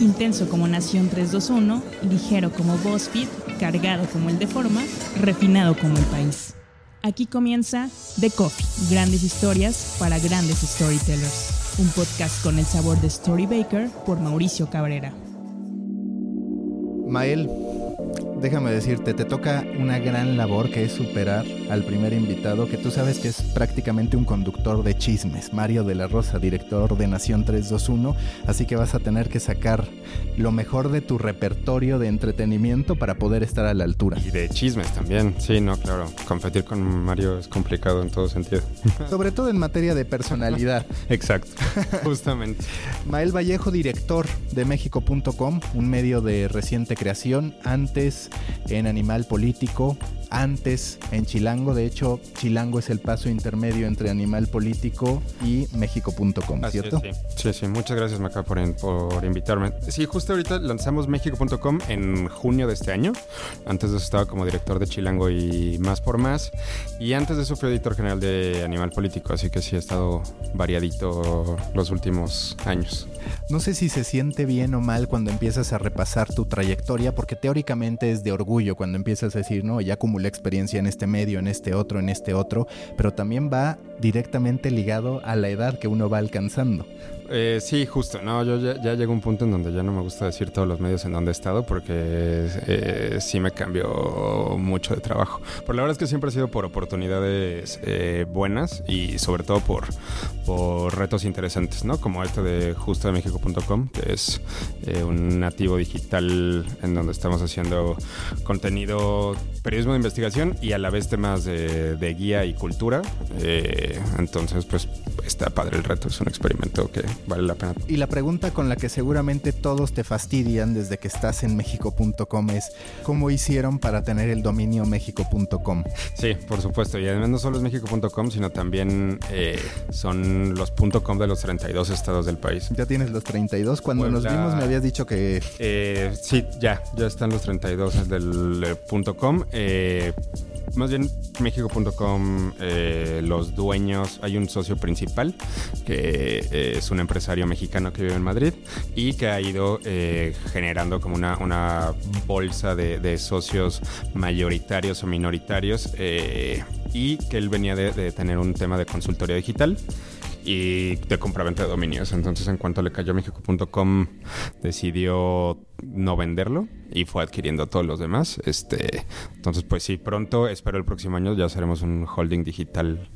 Intenso como Nación 321, ligero como BuzzFeed, cargado como el Deforma, refinado como el país. Aquí comienza The Coffee, grandes historias para grandes storytellers. Un podcast con el sabor de Story Baker por Mauricio Cabrera. Mael, déjame decirte, te toca una gran labor que es superar al primer invitado, que tú sabes que es prácticamente un conductor de chismes, Mario de la Rosa, director de Nación 321, así que vas a tener que sacar lo mejor de tu repertorio de entretenimiento para poder estar a la altura. Y de chismes también, sí, no, claro. Competir con Mario es complicado en todo sentido. Sobre todo en materia de personalidad. Exacto, justamente. Mael Vallejo, director de México.com, un medio de reciente creación, antes en Animal Político, antes en Chilango. De hecho, Chilango es el paso intermedio entre Animal Político y México.com, ¿cierto? sí. sí, sí. Muchas gracias, Maca, por, por invitarme. Sí, justo ahorita lanzamos México.com en junio de este año. Antes de eso estaba como director de Chilango y Más por Más. Y antes de eso fui editor general de Animal Político, así que sí he estado variadito los últimos años. No sé si se siente bien o mal cuando empiezas a repasar tu trayectoria, porque teóricamente es de orgullo cuando empiezas a decir, no, ya acumulé experiencia en este medio, en este otro, en este otro, pero también va directamente ligado a la edad que uno va alcanzando. Eh, sí, justo. No, yo ya, ya llego a un punto en donde ya no me gusta decir todos los medios en donde he estado porque eh, sí me cambió mucho de trabajo. Pero la verdad es que siempre ha sido por oportunidades eh, buenas y sobre todo por, por retos interesantes, ¿no? Como este de justo de México.com, que es eh, un nativo digital en donde estamos haciendo contenido, periodismo de investigación y a la vez temas de, de guía y cultura. Entonces, pues está padre el reto, es un experimento que vale la pena. Y la pregunta con la que seguramente todos te fastidian desde que estás en México.com es ¿cómo hicieron para tener el dominio México.com? Sí, por supuesto. Y además no solo es México.com, sino también eh, son los .com de los 32 estados del país. Ya tienes los 32. Cuando nos vimos me habías dicho que Eh, sí, ya, ya están los 32 del eh, punto .com. Eh, más bien, México.com, eh, los dueños, hay un socio principal que eh, es un empresario mexicano que vive en Madrid y que ha ido eh, generando como una, una bolsa de, socios mayoritarios o minoritarios y que él venía de tener un tema de consultoría digital y de compraventa de dominios. Entonces, en cuanto le cayó México.com, decidió no venderlo y fue adquiriendo todos los demás. Este, entonces, pues sí, pronto, espero el próximo año ya seremos un holding digital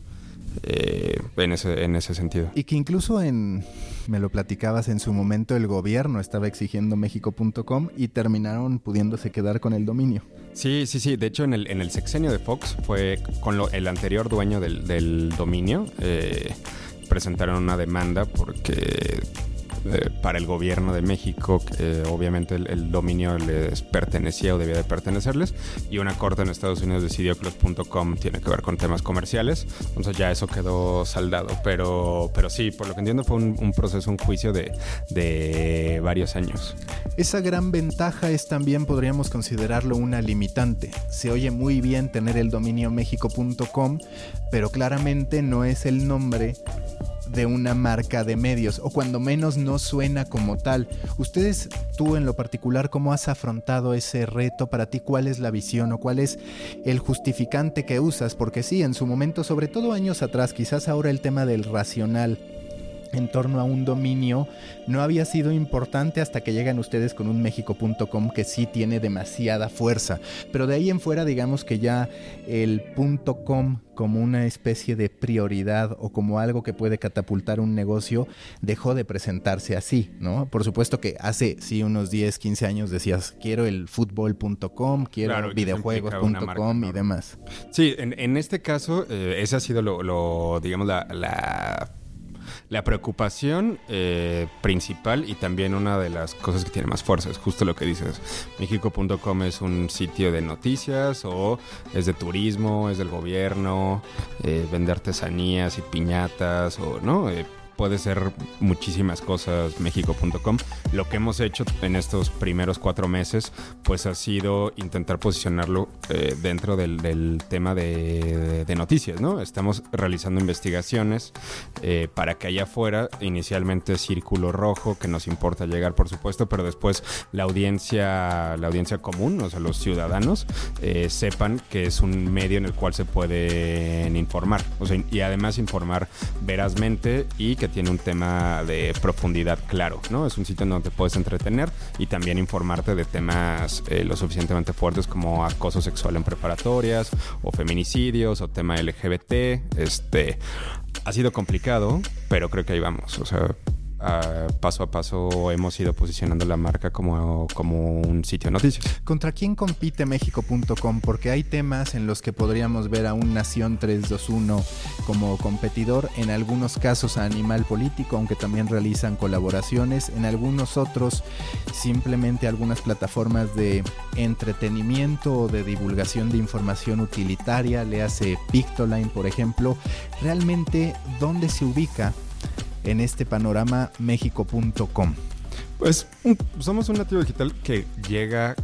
eh, en, ese, en ese sentido. y que incluso en me lo platicabas en su momento el gobierno estaba exigiendo México.com y terminaron pudiéndose quedar con el dominio. Sí, sí, sí. De hecho, en el, en el sexenio de Fox fue con lo- el anterior dueño del, del dominio. eh, presentaron una demanda porque eh, para el gobierno de México, eh, obviamente el, el dominio les pertenecía o debía de pertenecerles. Y una corte en Estados Unidos decidió que los .com tiene que ver con temas comerciales. Entonces ya eso quedó saldado. Pero, pero sí, por lo que entiendo fue un, un proceso, un juicio de, de varios años. Esa gran ventaja es también, podríamos considerarlo una limitante. Se oye muy bien tener el dominio México.com, pero claramente no es el nombre de una marca de medios, o cuando menos no suena como tal. Ustedes, tú en lo particular, ¿cómo has afrontado ese reto? Para ti, ¿cuál es la visión o cuál es el justificante que usas? Porque sí, en su momento, sobre todo años atrás, quizás ahora el tema del racional en torno a un dominio no había sido importante hasta que llegan ustedes con un México.com que sí tiene demasiada fuerza. Pero de ahí en fuera digamos que ya el .com como una especie de prioridad o como algo que puede catapultar un negocio dejó de presentarse así, ¿no? Por supuesto que hace sí unos 10, 15 años decías quiero el fútbol.com, quiero Claro, videojuegos.com y demás. Sí, en, en este caso, eh, ese ha sido lo, lo, digamos, la, la, la preocupación eh, principal y también una de las cosas que tiene más fuerza. Es justo lo que dices. México.com es un sitio de noticias o es de turismo, es del gobierno, eh, vende artesanías y piñatas o, ¿no? Eh, puede ser muchísimas cosas México.com. Lo que hemos hecho en estos primeros cuatro meses, pues ha sido intentar posicionarlo eh, dentro del, tema de, noticias, ¿no? Estamos realizando investigaciones eh, para que allá afuera, inicialmente Círculo Rojo, que nos importa llegar, por supuesto, pero después la audiencia, la audiencia común, o sea, los ciudadanos, eh, sepan que es un medio en el cual se pueden informar, o sea, y además informar verazmente y que tiene un tema de profundidad claro, ¿no? Es un sitio en donde puedes entretener y también informarte de temas eh, lo suficientemente fuertes como acoso sexual en preparatorias o feminicidios o tema LGBT. Este ha sido complicado, pero creo que ahí vamos. O sea, paso a paso hemos ido posicionando la marca como, como un sitio de noticias. ¿Contra quién compite México.com? Porque hay temas en los que podríamos ver a un Nación 321 como competidor, en algunos casos a Animal Político, aunque también realizan colaboraciones, en algunos otros simplemente algunas plataformas de entretenimiento o de divulgación de información utilitaria, le hace Pictoline, por ejemplo. Realmente, ¿dónde se ubica? En este panorama México.com? Pues somos un nativo digital que llega,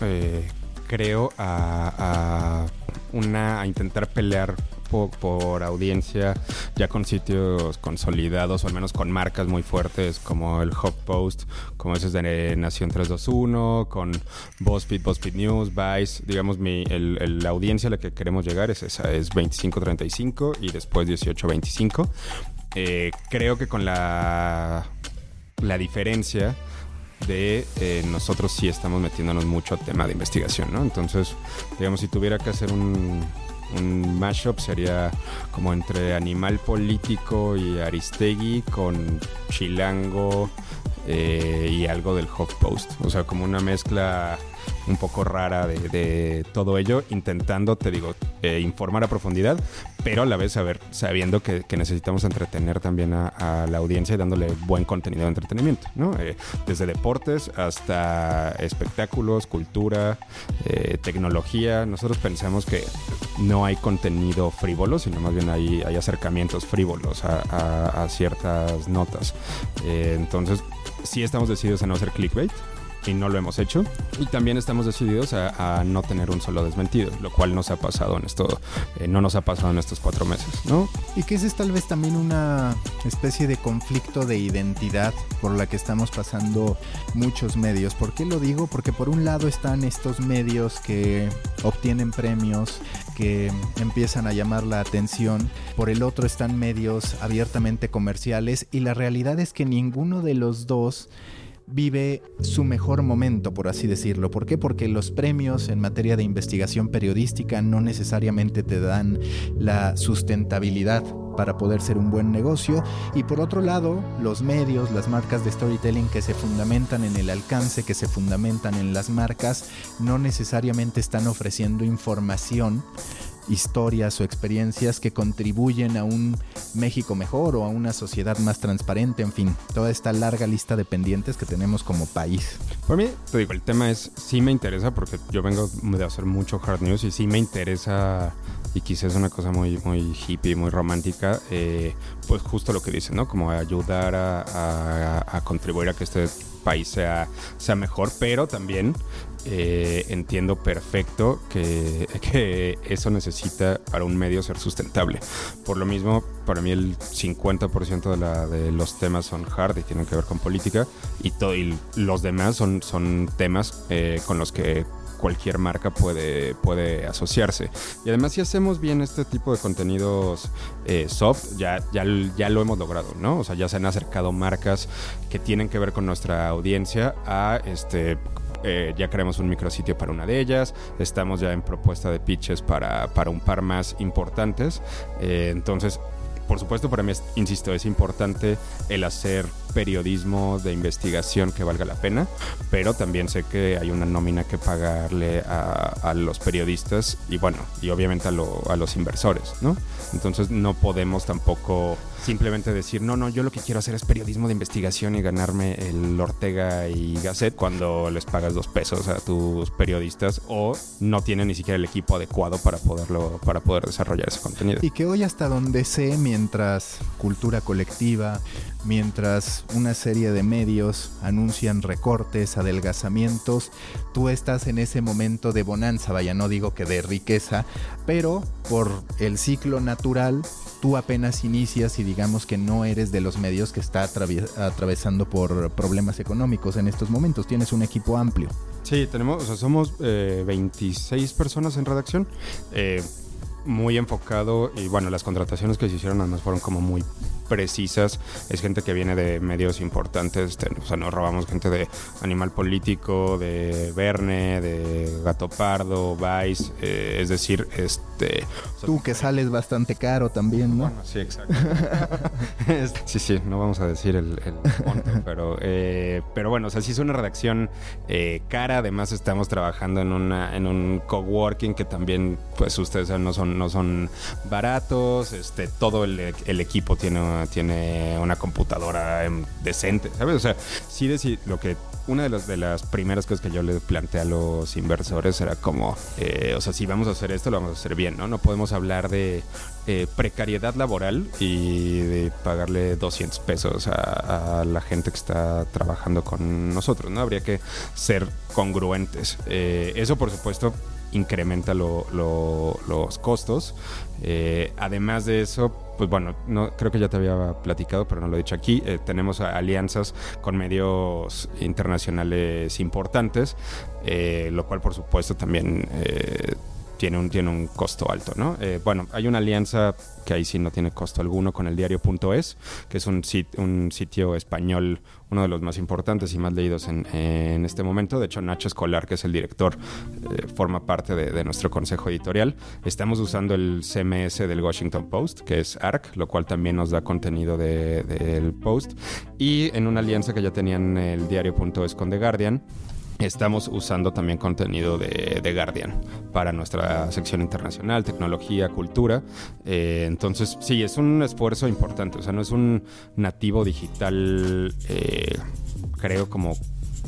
eh, creo, a, una, a intentar pelear por, audiencia, ya con sitios consolidados o al menos con marcas muy fuertes como el HuffPost, como ese es de Nación 321, con BuzzFeed, BuzzFeed News, Vice. Digamos, mi, la audiencia a la que queremos llegar es esa, es 25-35 y después 18-25. Eh, creo que con la, la diferencia de eh, nosotros sí estamos metiéndonos mucho a tema de investigación, ¿no? Entonces, digamos, si tuviera que hacer un, un mashup sería como entre Animal Político y Aristegui con Chilango eh, y algo del Post O sea, como una mezcla un poco rara de, todo ello, intentando, te digo, eh, informar a profundidad, pero a la vez saber, sabiendo que, necesitamos entretener también a, la audiencia y dándole buen contenido de entretenimiento, ¿no? Eh, desde deportes hasta espectáculos, cultura, eh, tecnología. Nosotros pensamos que no hay contenido frívolo, sino más bien hay, acercamientos frívolos a, a ciertas notas. entonces, sí estamos decididos a no hacer clickbait y no lo hemos hecho. Y también estamos decididos a, no tener un solo desmentido, lo cual nos ha pasado en esto, eh, no nos ha pasado en estos cuatro meses, ¿no? Y que ese es tal vez también una especie de conflicto de identidad por la que estamos pasando muchos medios. ¿Por qué lo digo? Porque por un lado están estos medios que obtienen premios, que empiezan a llamar la atención, por el otro están medios abiertamente comerciales y la realidad es que ninguno de los dos vive su mejor momento, por así decirlo. ¿Por qué? Porque los premios en materia de investigación periodística no necesariamente te dan la sustentabilidad para poder ser un buen negocio y por otro lado los medios, las marcas de storytelling que se fundamentan en el alcance, que se fundamentan en las marcas, no necesariamente están ofreciendo información historias o experiencias que contribuyen a un México mejor o a una sociedad más transparente, en fin, toda esta larga lista de pendientes que tenemos como país. Por mí, te digo, el tema es, sí me interesa porque yo vengo de hacer mucho hard news y sí me interesa y quizás es una cosa muy, muy hippie, muy romántica, eh, pues justo lo que dice, ¿no? Como ayudar a, contribuir a que este país sea, sea mejor, pero también eh, entiendo perfecto que, que, eso necesita para un medio ser sustentable. Por lo mismo, para mí el 50% de, la, de los temas son hard y tienen que ver con política y, todo, y los demás son, son temas eh, con los que cualquier marca puede, puede asociarse. Y además si hacemos bien este tipo de contenidos eh, soft, ya, ya, ya lo hemos logrado, ¿no? O sea, ya se han acercado marcas que tienen que ver con nuestra audiencia a este eh, ya creamos un micrositio para una de ellas, estamos ya en propuesta de pitches para, para un par más importantes. Eh, entonces, por supuesto, para mí, insisto, es importante el hacer periodismo de investigación que valga la pena, pero también sé que hay una nómina que pagarle a, los periodistas y bueno, y obviamente a, a los inversores, ¿no? Entonces no podemos tampoco simplemente decir, no, no, yo lo que quiero hacer es periodismo de investigación y ganarme el Ortega y Gasset cuando les pagas dos pesos a tus periodistas o no tienen ni siquiera el equipo adecuado para poderlo, para poder desarrollar ese contenido. Y que hoy hasta donde sé, mientras cultura colectiva, mientras una serie de medios anuncian recortes, adelgazamientos, tú estás en ese momento de bonanza, vaya, no digo que de riqueza, pero por el ciclo natural tú apenas inicias y digamos que no eres de los medios que está atravesando por problemas económicos en estos momentos. Tienes un equipo amplio. Sí, tenemos, o sea, somos 26 eh, personas en redacción. Eh, muy enfocado y bueno, las contrataciones que se hicieron además fueron como muy precisas. Es gente que viene de medios importantes. Este, o sea, nos robamos gente de Animal Político, de Verne, de Gato Pardo, Vice. Eh, es decir, este. Tú que sales bastante caro también, ¿no? Bueno, sí, exacto. sí, sí, no vamos a decir el, el monto, pero, eh, pero bueno, o sea, sí es una redacción eh, cara. Además, estamos trabajando en, una, en un coworking que también, pues ustedes no son, no son baratos. Este, todo el, el equipo tiene tiene una computadora em, decente, ¿sabes? O sea, sí decir lo que una de, las de las primeras cosas que yo le planteé a los inversores era como, eh, o sea, si vamos a hacer esto, lo vamos a hacer bien, ¿no? No podemos hablar de eh, precariedad laboral y de pagarle 200 pesos a, la gente que está trabajando con nosotros, ¿no? Habría que ser congruentes. Eh, eso, por supuesto, incrementa los costos. además de eso, pues bueno, no, creo que ya te había platicado, pero no lo he dicho aquí. Eh, tenemos alianzas con medios internacionales importantes, eh, lo cual por supuesto también eh, tiene un, tiene un costo alto, ¿no? Eh, bueno, hay una alianza que ahí sí no tiene costo alguno con el diario.es, que es un, un sitio español, uno de los más importantes y más leídos en, este momento. De hecho, Nacho Escolar, que es el director, eh, forma parte de, nuestro consejo editorial. Estamos usando el CMS del Washington Post, que es ARC, lo cual también nos da contenido del Post. Y en una alianza que ya tenían el diario.es con The Guardian, Estamos usando también contenido de, de, Guardian para nuestra sección internacional, tecnología, cultura. Eh, entonces, sí, es un esfuerzo importante. O sea, no es un nativo digital, eh, creo, como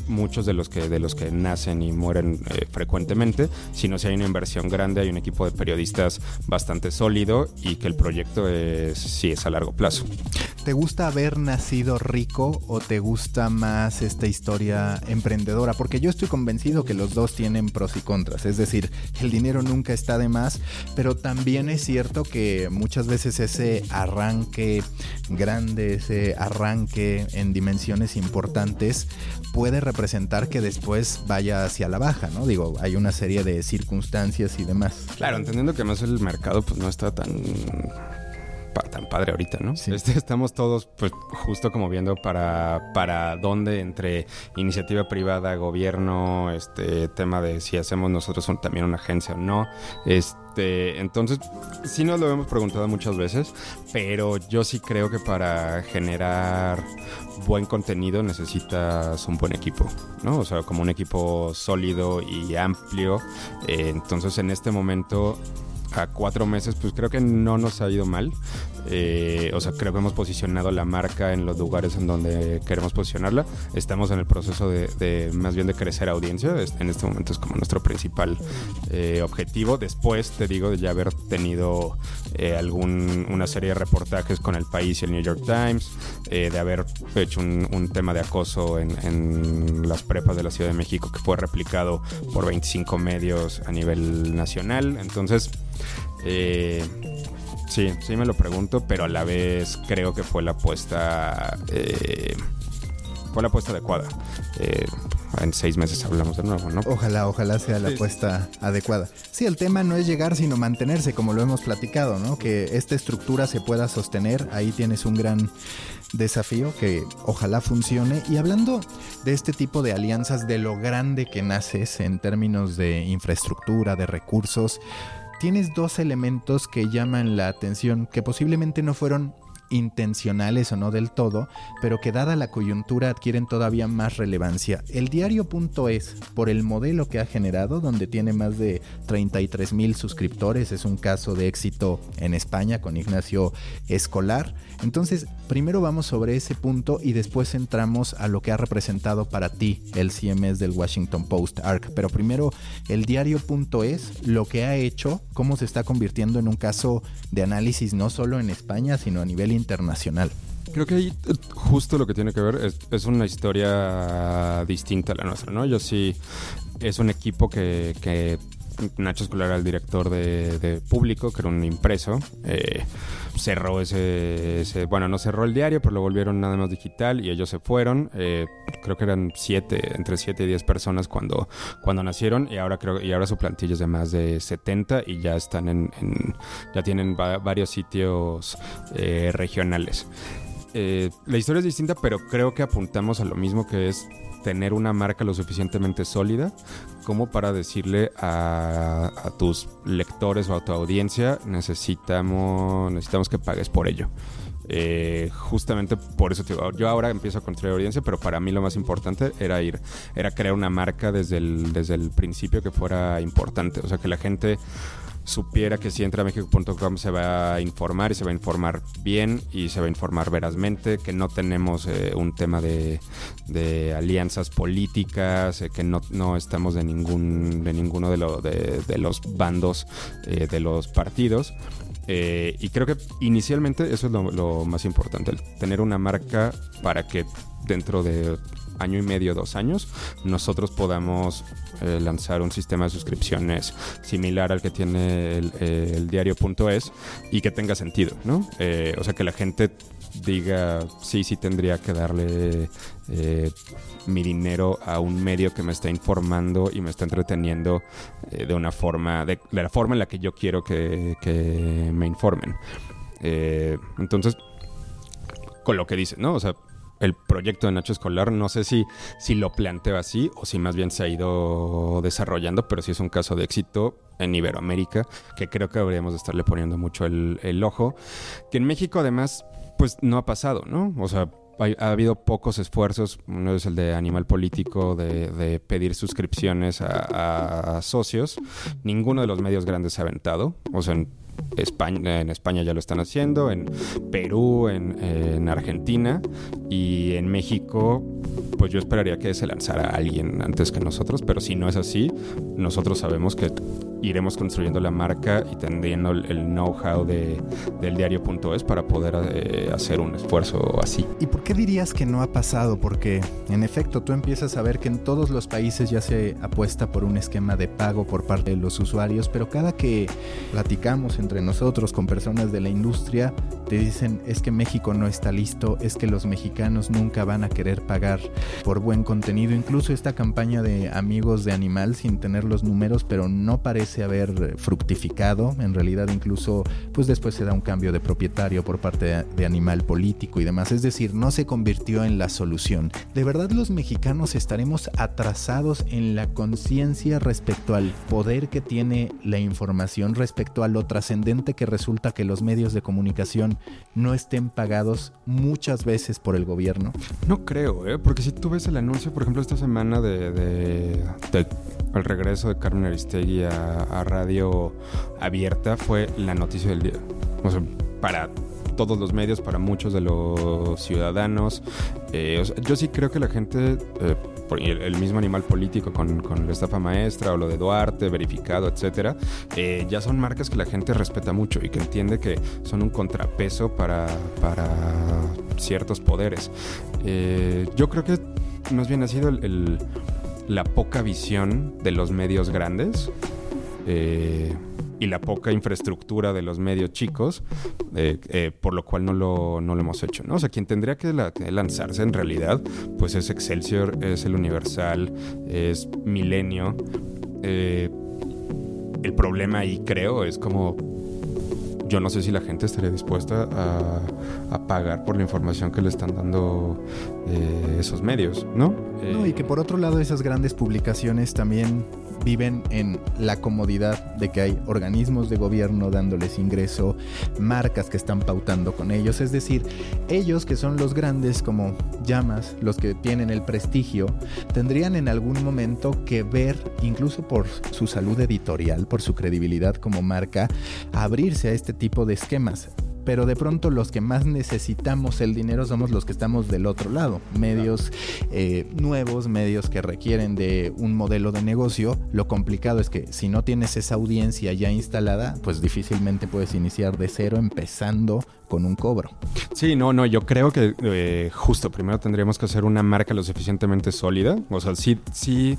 muchos de los que de los que nacen y mueren eh, frecuentemente, sino si hay una inversión grande, hay un equipo de periodistas bastante sólido y que el proyecto es, sí es a largo plazo. ¿Te gusta haber nacido rico o te gusta más esta historia emprendedora? Porque yo estoy convencido que los dos tienen pros y contras. Es decir, el dinero nunca está de más, pero también es cierto que muchas veces ese arranque grande, ese arranque en dimensiones importantes puede representar que después vaya hacia la baja, ¿no? Digo, hay una serie de circunstancias y demás. Claro, entendiendo que más el mercado pues no está tan tan padre ahorita, ¿no? Este, estamos todos, pues, justo como viendo para, para dónde entre iniciativa privada, gobierno, este tema de si hacemos nosotros también una agencia o no. Este, entonces, sí nos lo hemos preguntado muchas veces, pero yo sí creo que para generar buen contenido necesitas un buen equipo, ¿no? O sea, como un equipo sólido y amplio. Eh, entonces, en este momento a cuatro meses, pues creo que no nos ha ido mal. Eh, o sea, creo que hemos posicionado la marca en los lugares en donde queremos posicionarla. Estamos en el proceso de, más bien de crecer audiencia. En este momento es como nuestro principal eh, objetivo. Después, te digo, de ya haber tenido eh, algún, una serie de reportajes con El País y el New York Times, de haber hecho un, tema de acoso en, en, las prepas de la Ciudad de México que fue replicado por 25 medios a nivel nacional. Entonces, eh, sí, sí me lo pregunto, pero a la vez creo que fue la apuesta. Eh, fue la apuesta adecuada. Eh, en seis meses hablamos de nuevo, ¿no? Ojalá, ojalá sea la apuesta adecuada. Sí, el tema no es llegar, sino mantenerse, como lo hemos platicado, ¿no? Que esta estructura se pueda sostener. Ahí tienes un gran desafío que ojalá funcione. Y hablando de este tipo de alianzas, de lo grande que naces en términos de infraestructura, de recursos, tienes dos elementos que llaman la atención, que posiblemente no fueron intencionales o no del todo, pero que dada la coyuntura adquieren todavía más relevancia. El diario.es, por el modelo que ha generado, donde tiene más de 33 mil suscriptores, es un caso de éxito en España con Ignacio Escolar. Entonces, primero vamos sobre ese punto y después entramos a lo que ha representado para ti el CMS del Washington Post ARC. Pero primero, el diario.es, lo que ha hecho, cómo se está convirtiendo en un caso de análisis no solo en España, sino a nivel internacional. Creo que ahí justo lo que tiene que ver es, es, una historia distinta a la nuestra, ¿no? Yo sí, es un equipo que, que Nacho Escolar era el director de, público, que era un impreso. Eh, cerró ese, Bueno, no cerró el diario, pero lo volvieron nada más digital y ellos se fueron. Eh, creo que eran siete, entre 7 y 10 personas cuando, cuando nacieron y ahora creo y ahora su plantilla es de más de 70 y ya están en. ya tienen varios sitios eh, regionales. la historia es distinta, pero creo que apuntamos a lo mismo que es tener una marca lo suficientemente sólida como para decirle a, tus lectores o a tu audiencia necesitamos, necesitamos que pagues por ello. Eh, justamente por eso yo ahora empiezo a construir audiencia, pero para mí lo más importante era ir, era crear una marca desde el, desde el principio que fuera importante. O sea, que la gente supiera que si entra a México.com se va a informar y se va a informar bien y se va a informar verazmente, que no tenemos eh, un tema de, alianzas políticas, eh, que no, estamos de ningún de ninguno de, de, los bandos eh, de los partidos. y creo que inicialmente eso es lo, lo más importante, tener una marca para que dentro de año y medio, dos años, nosotros podamos eh, lanzar un sistema de suscripciones similar al que tiene el, eh, diario.es y que tenga sentido, ¿no? Eh, o sea, que la gente diga, sí, sí tendría que darle mi dinero a un medio que me está informando y me está entreteniendo de una forma, de, la forma en la que yo quiero que, que me informen. entonces, con lo que dice, ¿no? O sea, el proyecto de Nacho Escolar. No sé si, si lo planteo así o si más bien se ha ido desarrollando, pero sí es un caso de éxito en Iberoamérica, que creo que deberíamos de estarle poniendo mucho el, ojo. Que en México además, pues no ha pasado, ¿no? O sea, ha, habido pocos esfuerzos, uno es el de Animal Político, de, pedir suscripciones a, a, socios. Ninguno de los medios grandes se ha aventado. O sea, España, en España ya lo están haciendo, en Perú, en, Argentina y en México, pues yo esperaría que se lanzara alguien antes que nosotros, pero si no es así, nosotros sabemos que iremos construyendo la marca y teniendo el know-how de, del diario.es para poder eh, hacer un esfuerzo así. ¿Y por qué dirías que no ha pasado? Porque en efecto tú empiezas a ver que en todos los países ya se apuesta por un esquema de pago por parte de los usuarios, pero cada que platicamos entre nosotros con personas de la industria, te dicen es que México no está listo, es que los mexicanos nunca van a querer pagar por buen contenido. Incluso esta campaña de amigos de animal, sin tener los números, pero no parece haber fructificado. En realidad incluso pues después se da un cambio de propietario por parte de, animal político y demás. Es decir, no se convirtió en la solución. ¿De verdad los mexicanos estaremos atrasados en la conciencia respecto al poder que tiene la información, respecto a lo trascendente que resulta que los medios de comunicación no estén pagados muchas veces por el gobierno? No creo, ¿eh? porque si tú ves el anuncio, por ejemplo, esta semana de, de, el regreso de Carmen Aristegui a, radio abierta, fue la noticia del día. Para todos los medios, para muchos de los ciudadanos. Eh, yo sí creo que la gente, eh, el, mismo animal político con, con, la estafa maestra o lo de Duarte, verificado, etcétera, eh, ya son marcas que la gente respeta mucho y que entiende que son un contrapeso para, para ciertos poderes. yo creo que más bien ha sido la poca visión de los medios grandes y la poca infraestructura de los medios chicos, eh, eh, por lo cual no lo, no lo, hemos hecho. ¿no? O sea, quien tendría que, lanzarse en realidad, pues es Excelsior, es el Universal, es Milenio. Eh, el problema ahí creo es como yo no sé si la gente estaría dispuesta a, pagar por la información que le están dando esos medios, ¿no? no, y que por otro lado esas grandes publicaciones también viven en la comodidad de que hay organismos de gobierno dándoles ingreso, marcas que están pautando con ellos, es decir, ellos que son los grandes como llamas, los que tienen el prestigio, tendrían en algún momento que ver, incluso por su salud editorial, por su credibilidad como marca, abrirse a este tipo de esquemas pero de pronto los que más necesitamos el dinero somos los que estamos del otro lado. Medios eh, nuevos, medios que requieren de un modelo de negocio. Lo complicado es que si no tienes esa audiencia ya instalada, pues difícilmente puedes iniciar de cero empezando con un cobro. Sí, no, no, yo creo que eh, justo primero tendríamos que hacer una marca lo suficientemente sólida. O sea, sí, sí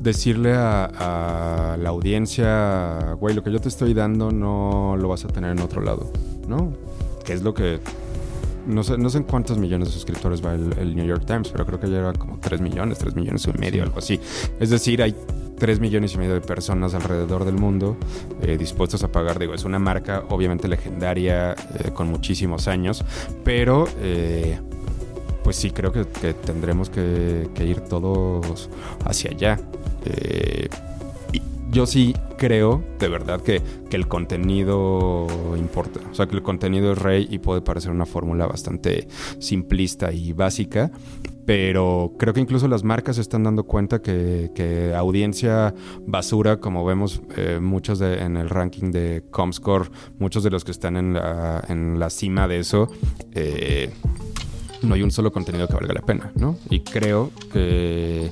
decirle a, la audiencia, güey, lo que yo te estoy dando no lo vas a tener en otro lado, ¿no? Que es lo que... No sé, no sé en cuántos millones de suscriptores va el, New York Times, pero creo que lleva como 3 millones, 3 millones y medio, algo así. Es decir, hay 3 millones y medio de personas alrededor del mundo eh, dispuestos a pagar. Digo, es una marca obviamente legendaria eh, con muchísimos años, pero eh, pues sí creo que, tendremos que, ir todos hacia allá. Eh, yo sí creo de verdad que, el contenido importa. O sea, que el contenido es rey y puede parecer una fórmula bastante simplista y básica. Pero creo que incluso las marcas se están dando cuenta que, audiencia basura, como vemos eh, muchos en el ranking de Comscore, muchos de los que están en la, en la cima de eso, eh, no hay un solo contenido que valga la pena, ¿no? Y creo que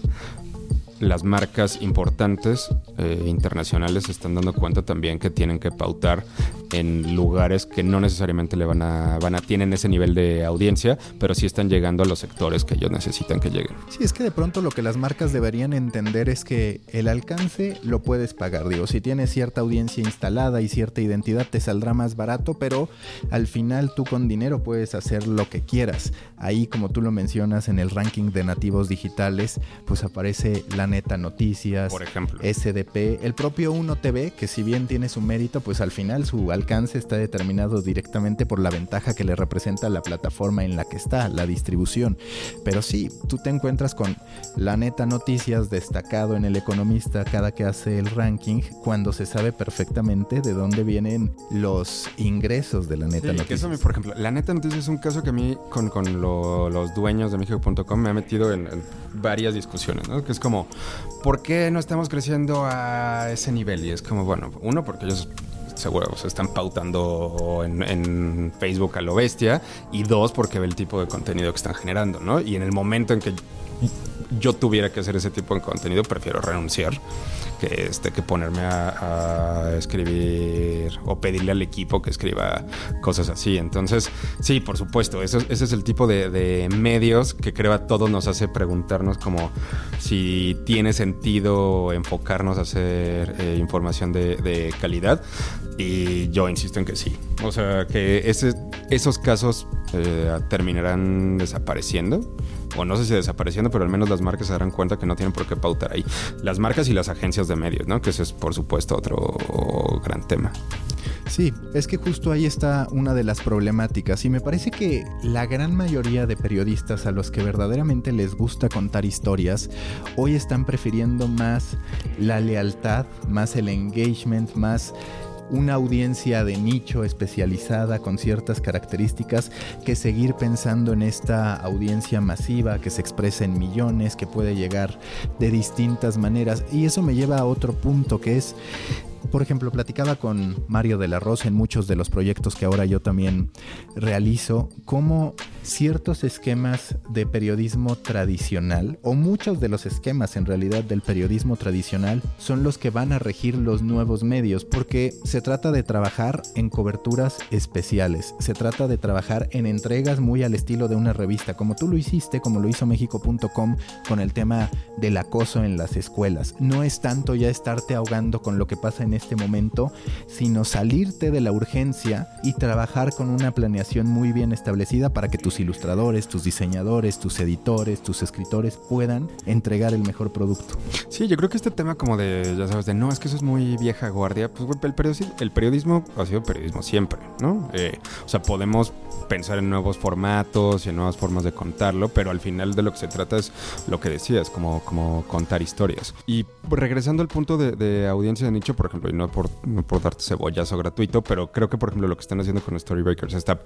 las marcas importantes eh, internacionales se están dando cuenta también que tienen que pautar en lugares que no necesariamente le van a, van a tienen ese nivel de audiencia, pero sí están llegando a los sectores que ellos necesitan que lleguen. Sí, es que de pronto lo que las marcas deberían entender es que el alcance lo puedes pagar. Digo, si tienes cierta audiencia instalada y cierta identidad, te saldrá más barato, pero al final tú con dinero puedes hacer lo que quieras. Ahí, como tú lo mencionas en el ranking de nativos digitales, pues aparece la neta noticias, por ejemplo, SDP, el propio Uno TV, que si bien tiene su mérito, pues al final su alcance está determinado directamente por la ventaja que le representa la plataforma en la que está, la distribución. Pero sí, tú te encuentras con la neta noticias destacado en el economista cada que hace el ranking, cuando se sabe perfectamente de dónde vienen los ingresos de la neta noticias. Eso, por ejemplo, la neta noticias es un caso que a mí con, los dueños de México.com me ha metido en, varias discusiones, ¿no? Que es como, ¿por qué no estamos creciendo a ese nivel? Y es como, bueno, uno, porque ellos seguro se están pautando en, Facebook a lo bestia. Y dos, porque ve el tipo de contenido que están generando, ¿no? Y en el momento en que yo tuviera que hacer ese tipo de contenido, prefiero renunciar que, este, que ponerme a, escribir o pedirle al equipo que escriba cosas así. Entonces, sí, por supuesto, ese es el tipo de, medios que creo a todos nos hace preguntarnos como si tiene sentido enfocarnos a hacer eh, información de, calidad. Y yo insisto en que sí. O sea, que ese, esos casos eh, terminarán desapareciendo o no sé si desapareciendo, pero al menos las marcas se darán cuenta que no tienen por qué pautar ahí. Las marcas y las agencias de medios, ¿no? Que ese es por supuesto otro gran tema. Sí, es que justo ahí está una de las problemáticas y me parece que la gran mayoría de periodistas a los que verdaderamente les gusta contar historias hoy están prefiriendo más la lealtad, más el engagement, más una audiencia de nicho especializada con ciertas características que seguir pensando en esta audiencia masiva que se expresa en millones, que puede llegar de distintas maneras. Y eso me lleva a otro punto que es por ejemplo, platicaba con Mario de la Rosa en muchos de los proyectos que ahora yo también realizo, cómo ciertos esquemas de periodismo tradicional, o muchos de los esquemas en realidad del periodismo tradicional, son los que van a regir los nuevos medios, porque se trata de trabajar en coberturas especiales, se trata de trabajar en entregas muy al estilo de una revista, como tú lo hiciste, como lo hizo México.com con el tema del acoso en las escuelas. No es tanto ya estarte ahogando con lo que pasa en en este momento, sino salirte de la urgencia y trabajar con una planeación muy bien establecida para que tus ilustradores, tus diseñadores, tus editores, tus escritores puedan entregar el mejor producto. Sí, yo creo que este tema como de, ya sabes, de no, es que eso es muy vieja guardia, pues el, periodismo, el periodismo ha sido periodismo siempre, ¿no? Eh, o sea, podemos pensar en nuevos formatos y en nuevas formas de contarlo, pero al final de lo que se trata es lo que decías, como, como contar historias. Y regresando al punto de, audiencia de nicho, por y no por, no por darte cebollazo gratuito, pero creo que, por ejemplo, lo que están haciendo con Storybreakers está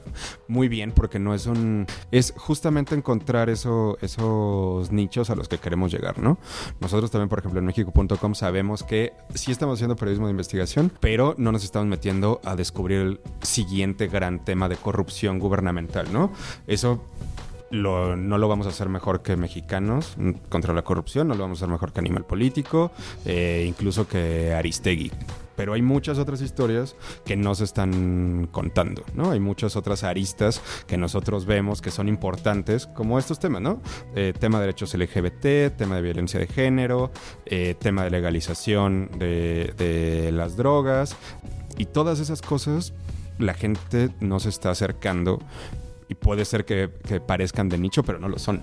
muy bien porque no es un... es justamente encontrar eso, esos nichos a los que queremos llegar, ¿no? Nosotros también, por ejemplo, en México.com sabemos que sí estamos haciendo periodismo de investigación, pero no nos estamos metiendo a descubrir el siguiente gran tema de corrupción gubernamental, ¿no? Eso no lo vamos a hacer mejor que mexicanos contra la corrupción, no lo vamos a hacer mejor que Animal Político, eh, incluso que Aristegui. Pero hay muchas otras historias que no se están contando, ¿no? Hay muchas otras aristas que nosotros vemos que son importantes, como estos temas, ¿no? Eh, tema de derechos LGBT, tema de violencia de género, eh, tema de legalización de, de las drogas. Y todas esas cosas la gente no se está acercando y puede ser que, parezcan de nicho, pero no lo son.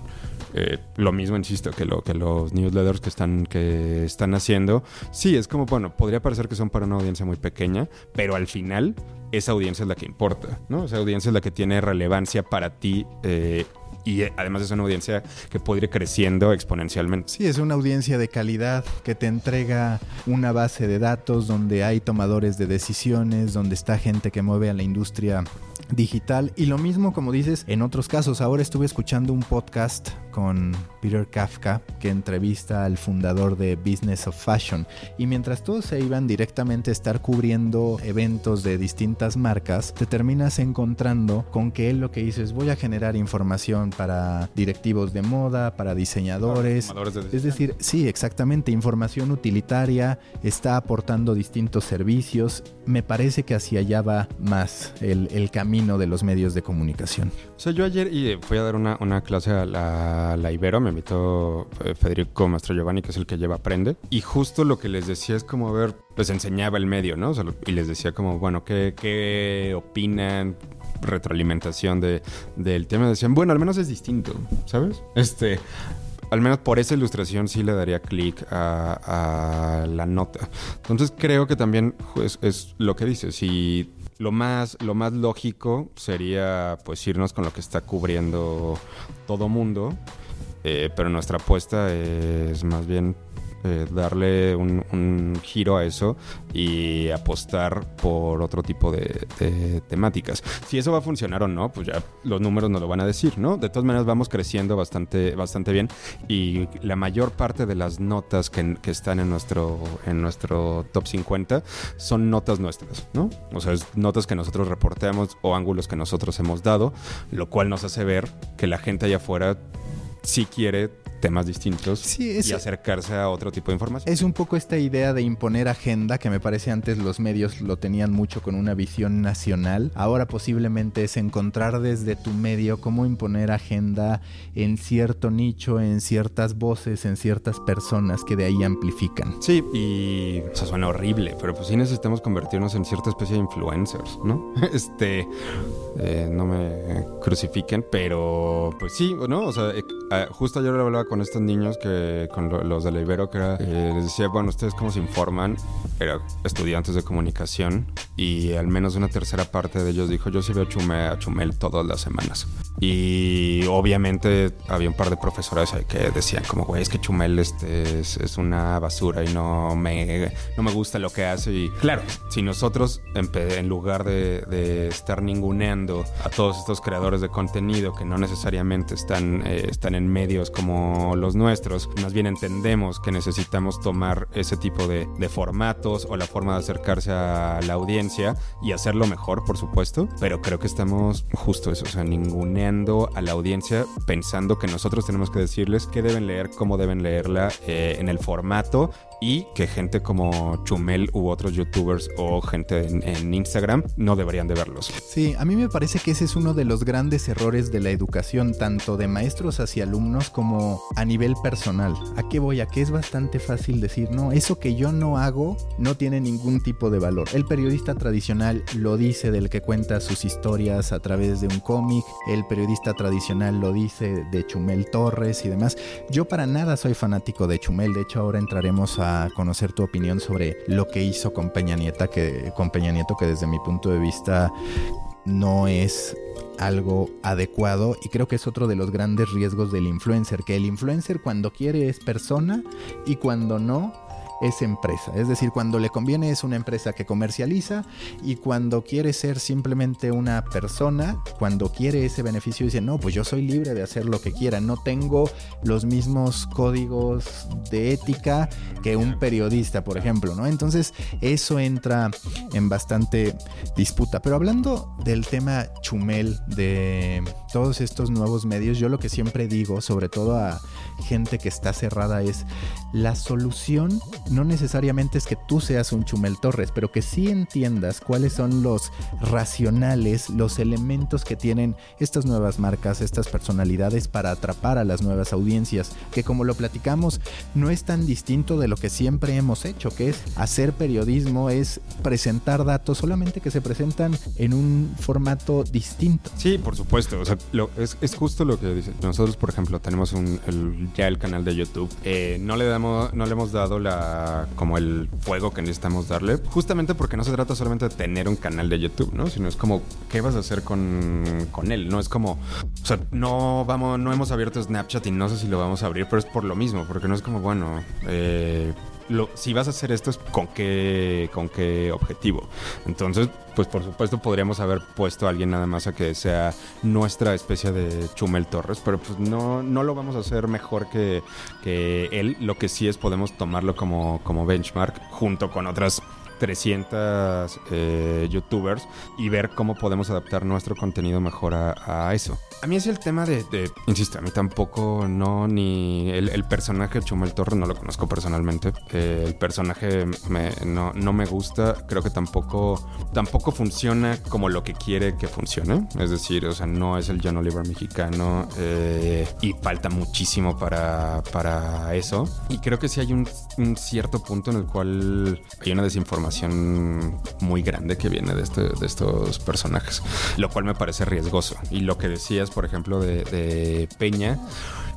Eh, lo mismo, insisto, que, lo, que los newsletters que están, que están haciendo. Sí, es como, bueno, podría parecer que son para una audiencia muy pequeña, pero al final esa audiencia es la que importa, ¿no? Esa audiencia es la que tiene relevancia para ti eh, y eh, además es una audiencia que puede ir creciendo exponencialmente. Sí, es una audiencia de calidad que te entrega una base de datos donde hay tomadores de decisiones, donde está gente que mueve a la industria digital y lo mismo como dices en otros casos. Ahora estuve escuchando un podcast con Peter Kafka que entrevista al fundador de Business of Fashion y mientras todos se iban directamente a estar cubriendo eventos de distintas marcas, te terminas encontrando con que él lo que dice es voy a generar información para directivos de moda, para diseñadores. es decir, sí, exactamente, información utilitaria, está aportando distintos servicios. Me parece que hacia allá va más el, el camino de los medios de comunicación. O sea, yo ayer y fui a dar una, una clase a la, la, Ibero, me invitó eh, Federico Mastro Giovanni, que es el que lleva Aprende, y justo lo que les decía es como, ver, les enseñaba el medio, ¿no? y les decía como, bueno, ¿qué, qué opinan? retroalimentación de, del tema, decían, bueno, al menos es distinto, ¿sabes? Este, al menos por esa ilustración sí le daría clic a, a, la nota. Entonces creo que también es, es lo que dice, si lo más, lo más lógico sería pues irnos con lo que está cubriendo todo mundo. Eh, pero nuestra apuesta es más bien eh, darle un, giro a eso y apostar por otro tipo de, temáticas. Si eso va a funcionar o no, pues ya los números nos lo van a decir, ¿no? De todas maneras vamos creciendo bastante, bastante bien y la mayor parte de las notas que, están en nuestro, en nuestro top 50 son notas nuestras, ¿no? O sea, es notas que nosotros reporteamos o ángulos que nosotros hemos dado, lo cual nos hace ver que la gente allá afuera sí quiere temas distintos y acercarse a otro tipo de información. Es un poco esta idea de imponer agenda que me parece antes los medios lo tenían mucho con una visión nacional. Ahora posiblemente es encontrar desde tu medio cómo imponer agenda en cierto nicho, en ciertas voces, en ciertas personas que de ahí amplifican. Sí, y eso suena horrible, pero pues sí necesitamos convertirnos en cierta especie de influencers, ¿no? Este, eh, no me crucifiquen, pero pues sí, ¿no? O sea, eh, ah, justo ayer hablaba con estos niños que, con los de la Ibero, que era, eh, les decía, bueno, ustedes cómo se informan, eran estudiantes de comunicación y al menos una tercera parte de ellos dijo, yo sí veo Chumel, a Chumel todas las semanas. Y obviamente había un par de profesores que decían como, güey, es que Chumel este, es, una basura y no me, no me gusta lo que hace. Y claro, si nosotros en, lugar de, de, estar ninguneando a todos estos creadores de contenido que no necesariamente están, eh, están en medios como los nuestros, más bien entendemos que necesitamos tomar ese tipo de, de formatos o la forma de acercarse a la audiencia y hacerlo mejor, por supuesto, pero creo que estamos justo eso, o sea, ninguneando a la audiencia pensando que nosotros tenemos que decirles qué deben leer, cómo deben leerla eh, en el formato y que gente como Chumel u otros youtubers o gente en, Instagram no deberían de verlos. Sí, a mí me parece que ese es uno de los grandes errores de la educación, tanto de maestros hacia alumnos como a nivel personal. ¿A qué voy? A que es bastante fácil decir, no, eso que yo no hago no tiene ningún tipo de valor. El periodista tradicional lo dice del que cuenta sus historias a través de un cómic, el periodista tradicional lo dice de Chumel Torres y demás. Yo para nada soy fanático de Chumel, de hecho ahora entraremos a conocer tu opinión sobre lo que hizo con Peña Nieta, que con Peña Nieto que desde mi punto de vista no es algo adecuado y creo que es otro de los grandes riesgos del influencer, que el influencer cuando quiere es persona y cuando no es empresa. Es decir, cuando le conviene es una empresa que comercializa y cuando quiere ser simplemente una persona, cuando quiere ese beneficio dice, no, pues yo soy libre de hacer lo que quiera, no tengo los mismos códigos de ética que un periodista, por ejemplo, ¿no? Entonces eso entra en bastante disputa. Pero hablando del tema chumel, de todos estos nuevos medios, yo lo que siempre digo, sobre todo a gente que está cerrada, es la solución no necesariamente es que tú seas un Chumel Torres, pero que sí entiendas cuáles son los racionales, los elementos que tienen estas nuevas marcas, estas personalidades para atrapar a las nuevas audiencias, que como lo platicamos, no es tan distinto de lo que siempre hemos hecho, que es hacer periodismo, es presentar datos, solamente que se presentan en un formato distinto. Sí, por supuesto, o sea, es, justo lo que dice. Nosotros, por ejemplo, tenemos ya el canal de YouTube, eh, no, le damos, no le hemos dado la como el fuego que necesitamos darle, justamente porque no se trata solamente de tener un canal de YouTube, ¿no? Sino es como, ¿qué vas a hacer con, con él? No es como, o sea, no vamos, no hemos abierto Snapchat y no sé si lo vamos a abrir, pero es por lo mismo, porque no es como, bueno, eh, si vas a hacer esto es con qué, con qué objetivo. Entonces, pues por supuesto podríamos haber puesto a alguien nada más a que sea nuestra especie de Chumel Torres, pero pues no, no lo vamos a hacer mejor que, que él. Lo que sí es podemos tomarlo como, como benchmark junto con otras 300 eh, youtubers y ver cómo podemos adaptar nuestro contenido mejor a, eso. A mí es el tema de, insisto, a mí tampoco, no, ni el, personaje de Chumel Torres no lo conozco personalmente. Eh, el personaje no, me gusta, creo que tampoco, tampoco funciona como lo que quiere que funcione. Es decir, o sea, no es el John Oliver mexicano eh, y falta muchísimo para, para eso. Y creo que sí hay un, un cierto punto en el cual hay una desinformación muy grande que viene de, este, de estos personajes, lo cual me parece riesgoso. Y lo que decías, por ejemplo, de, Peña,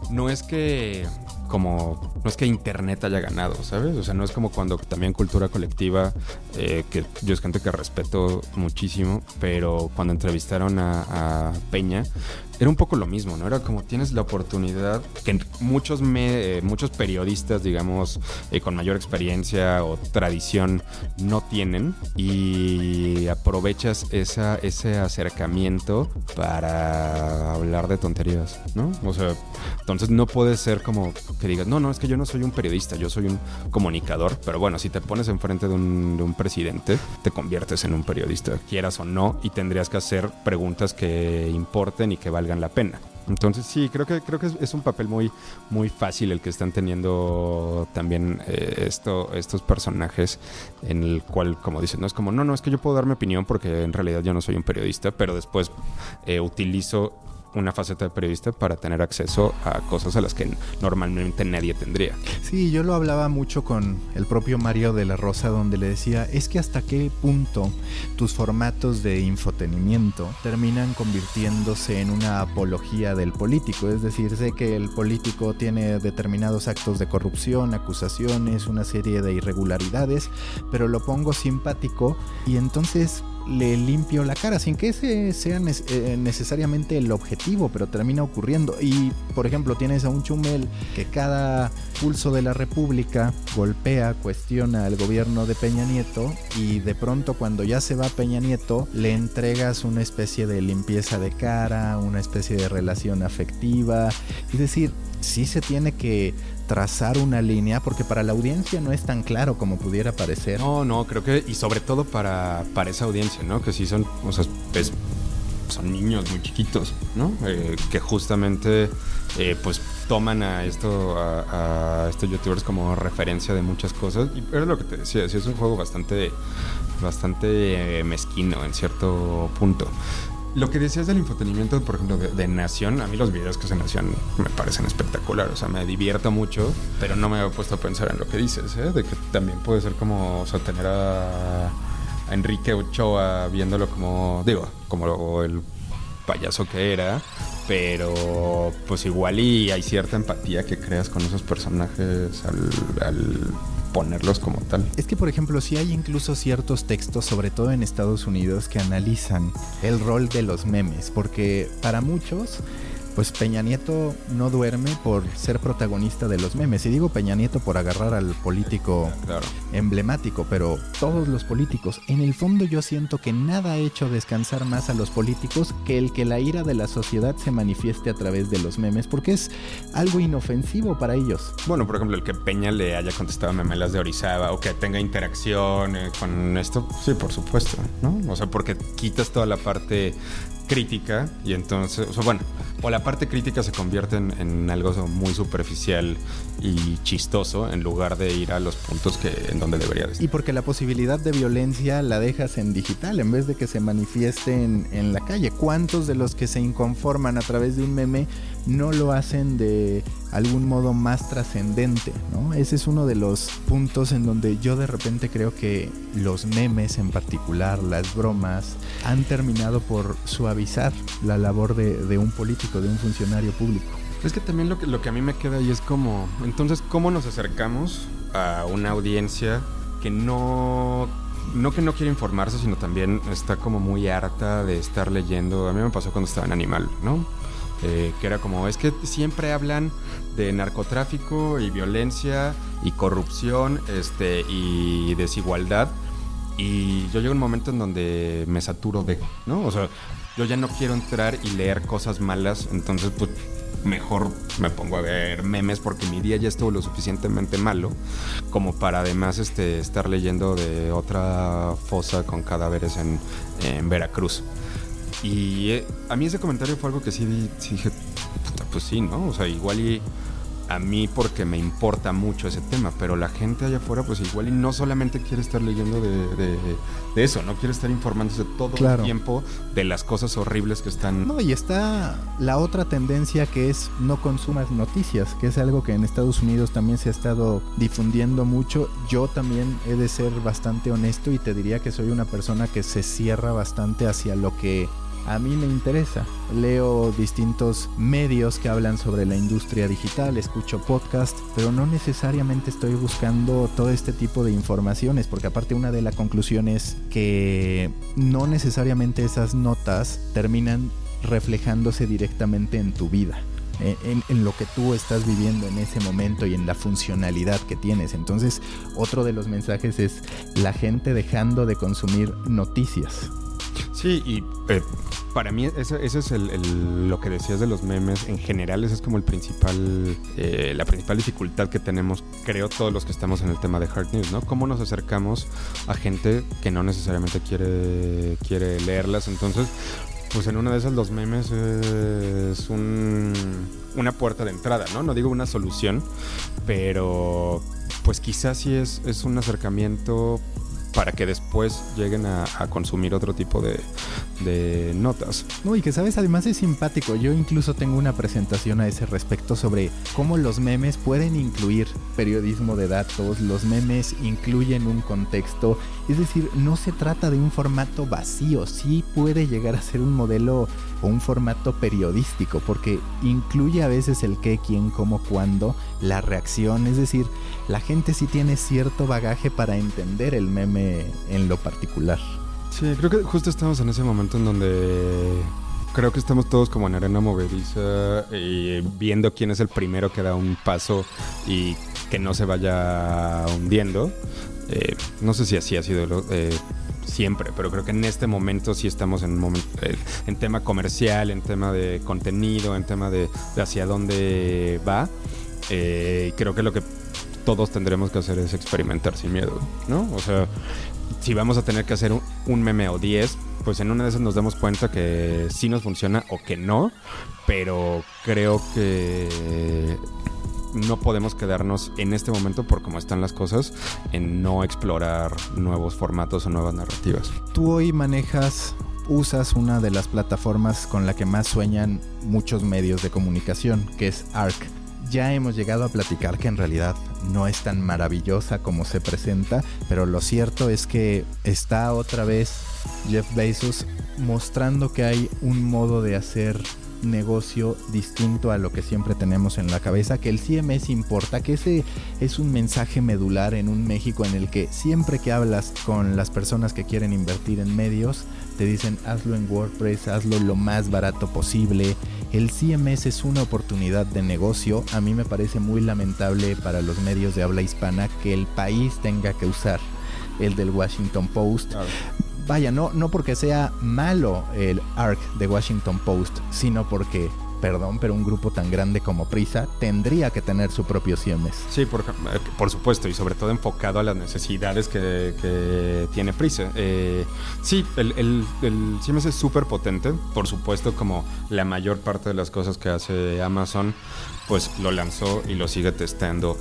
no es que como no es que internet haya ganado, ¿sabes? O sea, no es como cuando también cultura colectiva, eh, que yo es gente que respeto muchísimo, pero cuando entrevistaron a Peña, era un poco lo mismo, ¿no? Era como tienes la oportunidad que muchos, me, muchos periodistas, digamos, eh, con mayor experiencia o tradición no tienen y aprovechas esa, ese acercamiento para hablar de tonterías, ¿no? O sea, entonces no puede ser como que digas, no, no, es que yo no soy un periodista, yo soy un comunicador, pero bueno, si te pones enfrente de un, de un presidente, te conviertes en un periodista, quieras o no, y tendrías que hacer preguntas que importen y que valgan valgan la pena. Entonces sí, creo que creo que es, un papel muy muy fácil el que están teniendo también eh, esto, estos personajes en el cual, como dicen, no es como no no es que yo puedo dar mi opinión porque en realidad yo no soy un periodista, pero después eh, utilizo una faceta de periodista para tener acceso a cosas a las que normalmente nadie tendría. Sí, yo lo hablaba mucho con el propio Mario de la Rosa, donde le decía, es que hasta qué punto tus formatos de infotenimiento terminan convirtiéndose en una apología del político. Es decir, sé que el político tiene determinados actos de corrupción, acusaciones, una serie de irregularidades, pero lo pongo simpático y entonces le limpio la cara, sin que ese sea eh, necesariamente el objetivo, pero termina ocurriendo. Y, por ejemplo, tienes a un Chumel que cada pulso de la República golpea, cuestiona al gobierno de Peña Nieto y de pronto cuando ya se va Peña Nieto le entregas una especie de limpieza de cara, una especie de relación afectiva. Es decir, sí se tiene que trazar una línea porque para la audiencia no es tan claro como pudiera parecer. No, no, creo que y sobre todo para, para esa audiencia, ¿no? Que sí son, o sea, son niños muy chiquitos, ¿no? Eh, que justamente eh, pues toman a esto a, estos youtubers como referencia de muchas cosas y es lo que te decía, sí es un juego bastante bastante eh, mezquino en cierto punto. Lo que decías del infotenimiento, por ejemplo, de, Nación, a mí los videos que hacen Nación me parecen espectaculares. O sea, me divierto mucho, pero no me había puesto a pensar en lo que dices, ¿eh? De que también puede ser como, o sea, tener a, Enrique Ochoa viéndolo como, digo, como el payaso que era, pero pues igual y hay cierta empatía que creas con esos personajes al ponerlos como tal. Es que, por ejemplo, si hay incluso ciertos textos, sobre todo en Estados Unidos, que analizan el rol de los memes, porque para muchos pues Peña Nieto no duerme por ser protagonista de los memes. Y digo Peña Nieto por agarrar al político emblemático, pero todos los políticos. En el fondo yo siento que nada ha hecho descansar más a los políticos que el que la ira de la sociedad se manifieste a través de los memes, porque es algo inofensivo para ellos. Bueno, por ejemplo, el que Peña le haya contestado a memelas de Orizaba o que tenga interacción con esto, sí, por supuesto, ¿no? O sea, porque quitas toda la parte crítica y entonces, o sea, bueno, o la parte crítica se convierte en, algo muy superficial y chistoso en lugar de ir a los puntos que en donde debería estar. Y porque la posibilidad de violencia la dejas en digital en vez de que se manifieste en, en la calle. ¿Cuántos de los que se inconforman a través de un meme no lo hacen de algún modo más trascendente, ¿no? Ese es uno de los puntos en donde yo de repente creo que los memes en particular, las bromas, han terminado por suavizar la labor de, un político, de un funcionario público. Es que también lo que, lo que a mí me queda ahí es como, entonces, ¿cómo nos acercamos a una audiencia que no no que no quiere informarse, sino también está como muy harta de estar leyendo. A mí me pasó cuando estaba en Animal, ¿no? Eh, que era como, es que siempre hablan de narcotráfico y violencia y corrupción este, y desigualdad. Y yo llego a un momento en donde me saturo de, ¿no? O sea, yo ya no quiero entrar y leer cosas malas, entonces pues mejor me pongo a ver memes porque mi día ya estuvo lo suficientemente malo como para además este, estar leyendo de otra fosa con cadáveres en, en Veracruz. Y eh, a mí ese comentario fue algo que sí, dije, pues sí, ¿no? O sea, igual y a mí porque me importa mucho ese tema, pero la gente allá afuera pues igual y no solamente quiere estar leyendo de, eso, no quiere estar informándose todo el tiempo de las cosas horribles que están... No, y está la otra tendencia que es no consumas noticias, que es algo que en Estados Unidos también se ha estado difundiendo mucho. Yo también he de ser bastante honesto y te diría que soy una persona que se cierra bastante hacia lo que a mí me interesa. Leo distintos medios que hablan sobre la industria digital, escucho podcasts, pero no necesariamente estoy buscando todo este tipo de informaciones, porque aparte una de las conclusiones que no necesariamente esas notas terminan reflejándose directamente en tu vida. En, en, lo que tú estás viviendo en ese momento y en la funcionalidad que tienes. Entonces, otro de los mensajes es la gente dejando de consumir noticias. Sí, y eh, para mí eso, es lo que decías de los memes. En general, esa es como el principal, eh, la principal dificultad que tenemos, creo, todos los que estamos en el tema de hard news, ¿no? Cómo nos acercamos a gente que no necesariamente quiere, quiere leerlas. Entonces, pues en una de esas los memes es una puerta de entrada, ¿no? No digo una solución, pero pues quizás sí es un acercamiento para que después lleguen a, consumir otro tipo de, notas. No, y que sabes, además es simpático. Yo incluso tengo una presentación a ese respecto sobre cómo los memes pueden incluir periodismo de datos, los memes incluyen un contexto, es decir, no se trata de un formato vacío, sí puede llegar a ser un modelo un formato periodístico, porque incluye a veces el qué, quién, cómo, cuándo, la reacción, es decir, la gente sí tiene cierto bagaje para entender el meme en lo particular. Sí, creo que justo estamos en ese momento en donde creo que estamos todos como en arena movediza y viendo quién es el primero que da un paso y que no se vaya hundiendo. Eh, no sé si así ha sido eh, siempre, pero creo que en este momento sí estamos en, momento, eh, en tema comercial, en tema de contenido, en tema de, hacia dónde va. creo que lo que todos tendremos que hacer es experimentar sin miedo, ¿no? O sea, si vamos a tener que hacer un, meme o 10, pues en una de esas nos damos cuenta que sí nos funciona o que no, pero creo que no podemos quedarnos en este momento por cómo están las cosas en no explorar nuevos formatos o nuevas narrativas. Tú hoy manejas usas una de las plataformas con la que más sueñan muchos medios de comunicación, que es ARC. Ya hemos llegado a platicar que en realidad no es tan maravillosa como se presenta, pero lo cierto es que está otra vez Jeff Bezos mostrando que hay un modo de hacer negocio distinto a lo que siempre tenemos en la cabeza, que el CMS importa, que ese es un mensaje medular en un México en el que siempre que hablas con las personas que quieren invertir en medios, te dicen hazlo en WordPress, hazlo lo más barato posible. El CMS es una oportunidad de negocio. A mí me parece muy lamentable para los medios de habla hispana que el país tenga que usar el del Washington Post vaya, no, no porque sea malo el ARC de Washington Post, sino porque perdón, pero un grupo tan grande como Prisa tendría que tener su propio CMS. Sí, por, por supuesto, y sobre todo enfocado a las necesidades que, tiene Prisa. Eh, sí, el, el, es súper potente, por supuesto, como la mayor parte de las cosas que hace Amazon, pues lo lanzó y lo sigue testando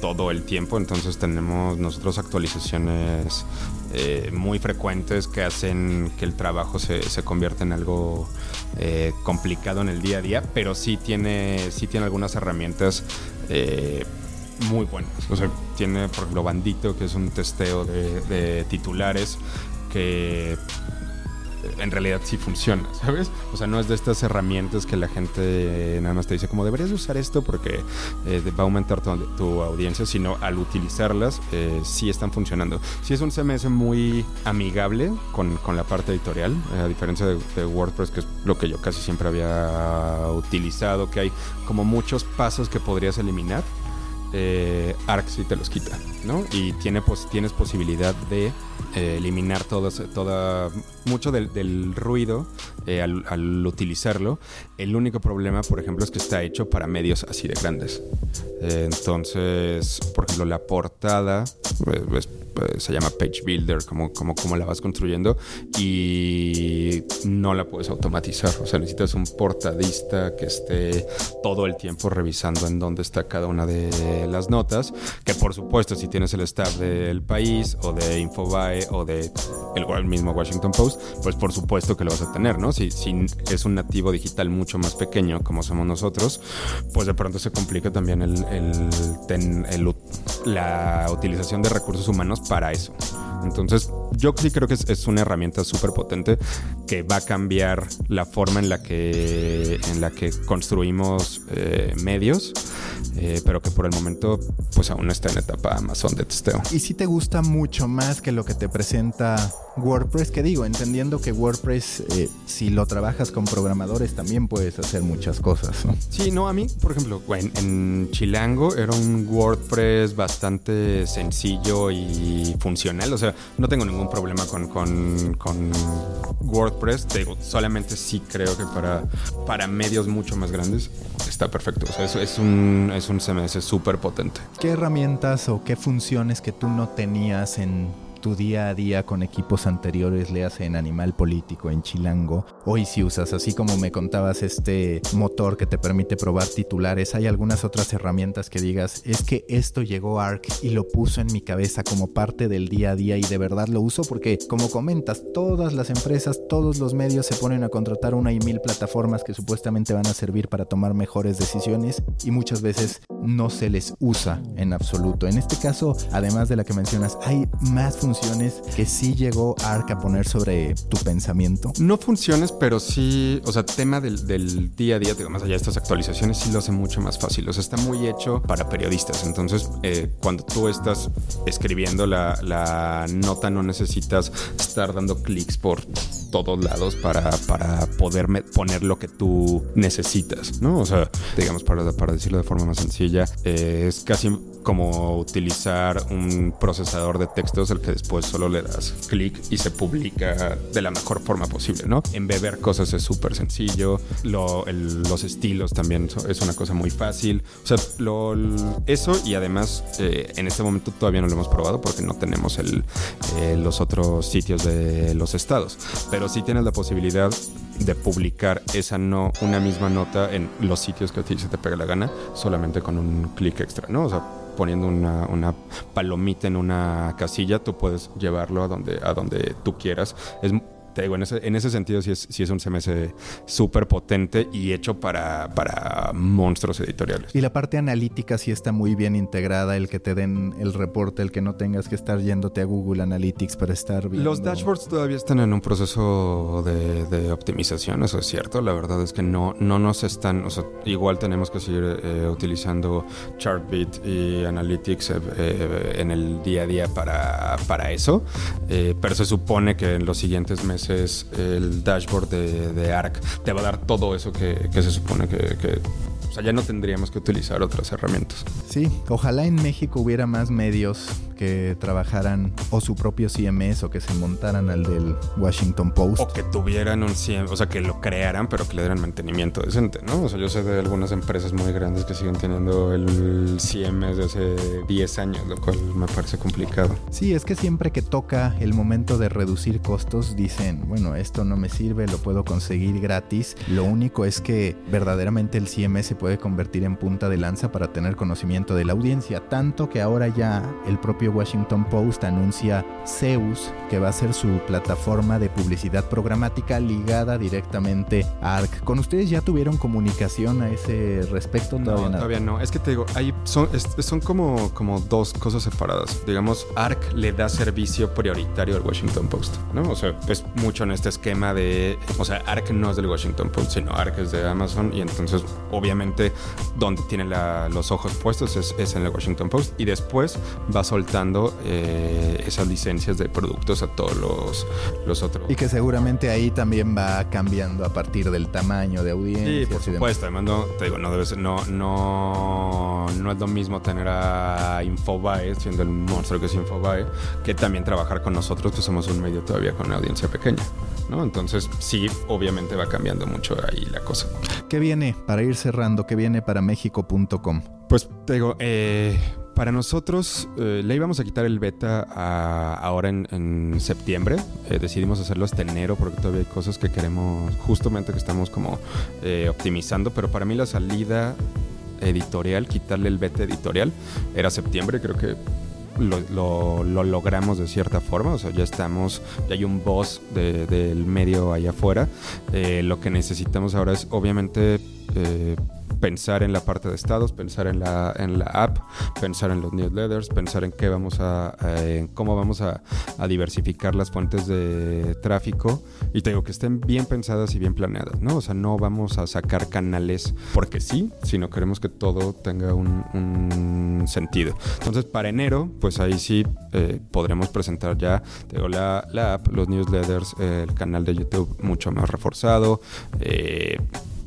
todo el tiempo, entonces tenemos nosotros actualizaciones eh, muy frecuentes que hacen que el trabajo se, se convierta en algo eh, complicado en el día a día, pero sí tiene, sí tiene algunas herramientas eh, muy buenas. O sea, tiene, por ejemplo, Bandito, que es un testeo de, de titulares que en realidad sí funciona, ¿sabes? O sea, no es de estas herramientas que la gente nada más te dice como deberías usar esto porque eh, va a aumentar tu, audiencia, sino al utilizarlas eh, sí están funcionando. Sí es un CMS muy amigable con, la parte editorial, eh, a diferencia de, WordPress, que es lo que yo casi siempre había utilizado, que hay como muchos pasos que podrías eliminar. Eh, Arc sí te los quita, ¿no? Y tiene, tienes posibilidad de eh, eliminar todo, toda, mucho del, ruido eh, al, utilizarlo. El único problema, por ejemplo, es que está hecho para medios así de grandes. Eh, entonces, por ejemplo, la portada pues, pues, se llama Page Builder, como, como, como la vas construyendo, y no la puedes automatizar. O sea, necesitas un portadista que esté todo el tiempo revisando en dónde está cada una de las notas, que por supuesto, si tienes el staff del país o de Infobae, o de el, mismo Washington Post, pues por supuesto que lo vas a tener, ¿no? Si, si es un nativo digital mucho más pequeño como somos nosotros, pues de pronto se complica también el, el, la utilización de recursos humanos para eso. Entonces, yo sí creo que es, una herramienta súper potente que va a cambiar la forma en la que, en la que construimos eh, medios, eh, pero que por el momento, pues aún está en etapa Amazon de testeo. Y si te gusta mucho más que lo que te presenta WordPress, que digo, entendiendo que WordPress, eh, si lo trabajas con programadores, también puedes hacer muchas cosas. ¿no? Sí, no, a mí, por ejemplo, en, en Chilango era un WordPress bastante sencillo y funcional. O sea, no tengo ningún problema con, con, WordPress. Digo, solamente sí creo que para, para medios mucho más grandes está perfecto. O sea, es, es un, es un CMS súper potente. ¿Qué herramientas o qué funciones que tú no tenías en tu día a día con equipos anteriores, le en Animal Político, en Chilango, hoy si usas, así como me contabas este motor que te permite probar titulares, hay algunas otras herramientas que digas, es que esto llegó ARC y lo puso en mi cabeza como parte del día a día y de verdad lo uso porque como comentas, todas las empresas, todos los medios se ponen a contratar una y mil plataformas que supuestamente van a servir para tomar mejores decisiones y muchas veces no se les usa en absoluto. En este caso, además de la que mencionas, hay más funciones funciones que sí llegó ARC a poner sobre tu pensamiento? No funciones, pero sí, o sea, tema del, día a día, digo, más allá de estas actualizaciones, sí lo hace mucho más fácil. O sea, está muy hecho para periodistas. Entonces, eh, cuando tú estás escribiendo la, la nota, no necesitas estar dando clics por todos lados para, para poder poner lo que tú necesitas, ¿no? O sea, digamos, para, para decirlo de forma más sencilla, eh, es casi como utilizar un procesador de textos el que después solo le das clic y se publica de la mejor forma posible, ¿no? Embeber cosas es súper sencillo, los estilos también es una cosa muy fácil, o sea, eso y además eh, en este momento todavía no lo hemos probado porque no tenemos eh, los otros sitios de los estados, pero sí tienes la posibilidad de publicar esa no, una misma nota en los sitios que a ti se te pega la gana, solamente con un clic extra, ¿no? O sea, poniendo una, una, palomita en una casilla, tú puedes llevarlo a donde, a donde tú quieras. Es te digo, en ese, en ese sentido sí es, sí es un CMS súper potente y hecho para, para monstruos editoriales. Y la parte analítica sí está muy bien integrada, el que te den el reporte, el que no tengas que estar yéndote a Google Analytics para estar viendo. Los dashboards todavía están en un proceso de, de optimización, eso es cierto. La verdad es que no, no nos están, o sea, igual tenemos que seguir eh, utilizando Chartbeat y Analytics eh, eh, en el día a día para, para eso, pero se supone que en los siguientes meses el dashboard de, de ARC te va a dar todo eso que, que se supone que o sea, ya no tendríamos que utilizar otras herramientas. Sí, ojalá en México hubiera más medios que trabajaran o su propio CMS o que se montaran al del Washington Post. O que tuvieran un CMS, o sea, que lo crearan, pero que le dieran mantenimiento decente, ¿no? O sea, yo sé de algunas empresas muy grandes que siguen teniendo el CMS de hace 10 años, lo cual me parece complicado. Sí, es que siempre que toca el momento de reducir costos, dicen, bueno, esto no me sirve, lo puedo conseguir gratis. Lo único es que verdaderamente el CMS puede convertir en punta de lanza para tener conocimiento de la audiencia, tanto que ahora ya el propio Washington Post anuncia Zeus, que va a ser su plataforma de publicidad programática ligada directamente a ARC. ¿Con ustedes ya tuvieron comunicación a ese respecto? No, Todavía, nada? todavía no. Es que te digo, hay, son, es- son como, como dos cosas separadas. Digamos, ARC le da servicio prioritario al Washington Post, ¿no? O sea, es mucho en este esquema de... O sea, ARC no es del Washington Post, sino ARC es de Amazon y entonces, obviamente, donde tiene la- los ojos puestos es, es en el Washington Post y después va soltando eh, esas licencias de productos a todos los, los otros. Y que seguramente ahí también va cambiando a partir del tamaño de audiencia. Sí, por supuesto. Además, no, te digo, no debe ser, no, no, no es lo mismo tener a Infobae, siendo el monstruo que es Infobae, que también trabajar con nosotros, que somos un medio todavía con una audiencia pequeña. ¿No? Entonces, sí, obviamente va cambiando mucho ahí la cosa. ¿Qué viene para ir cerrando? ¿Qué viene para México.com? Pues te digo, eh, para nosotros eh, le íbamos a quitar el beta a- ahora en, en septiembre. Eh, decidimos hacerlo hasta enero porque todavía hay cosas que queremos, justamente que estamos como eh, optimizando. Pero para mí la salida editorial, quitarle el beta editorial, era septiembre. Creo que lo, lo- lo logramos de cierta forma. O sea, ya estamos, ya hay un boss de- del medio allá afuera. Eh, lo que necesitamos ahora es, obviamente, eh, pensar en la parte de estados, pensar en la, en la app, pensar en los newsletters, pensar en qué vamos a, eh, cómo vamos a, a diversificar las fuentes de tráfico y te digo que estén bien pensadas y bien planeadas, ¿no? O sea, no vamos a sacar canales porque sí, sino queremos que todo tenga un, un sentido. Entonces, para enero, pues ahí sí eh, podremos presentar ya, te digo, la, la app, los newsletters, eh, el canal de YouTube mucho más reforzado, eh,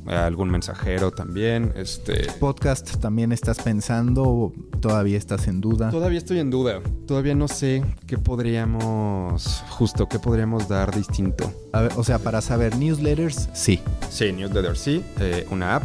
algún mensajero también, este... ¿Podcast también estás pensando o todavía estás en duda? Todavía estoy en duda. Todavía no sé qué podríamos, justo, qué podríamos dar distinto. A ver, o sea, para saber newsletters, sí. Sí, newsletter sí, eh, una app.